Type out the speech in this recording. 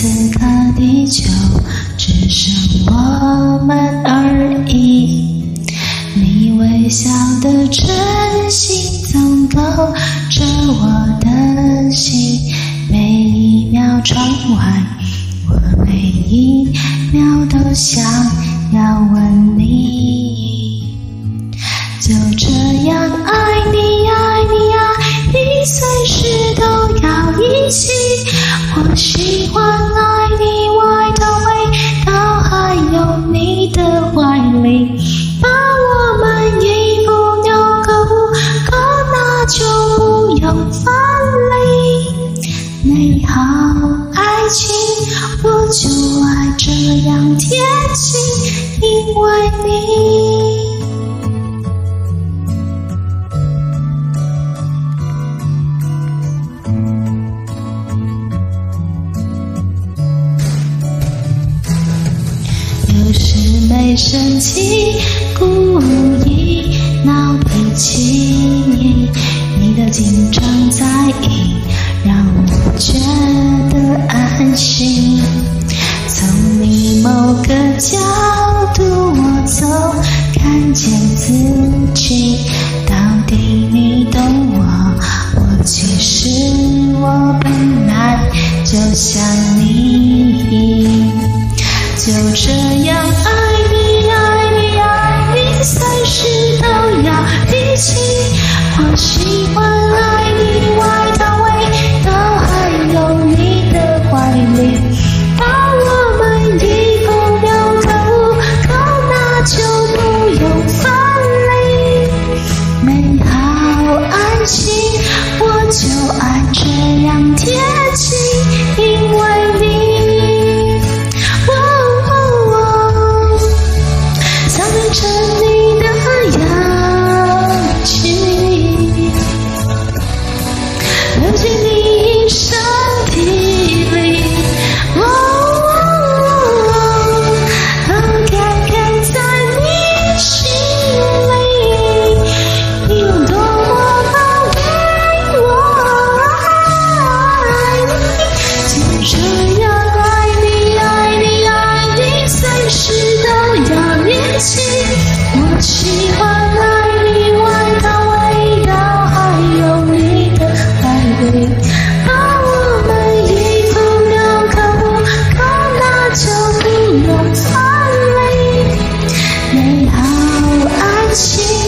此刻地球只剩我们而已。你微笑的真心，总勾着我的心。每一秒窗外，我每一秒都想要吻。这样贴近，因为你。有时没生气，故意闹脾气，你的紧张在意，让我觉得安心。见自己，到底你懂我？我其实我本来就像你，就这。Jesus.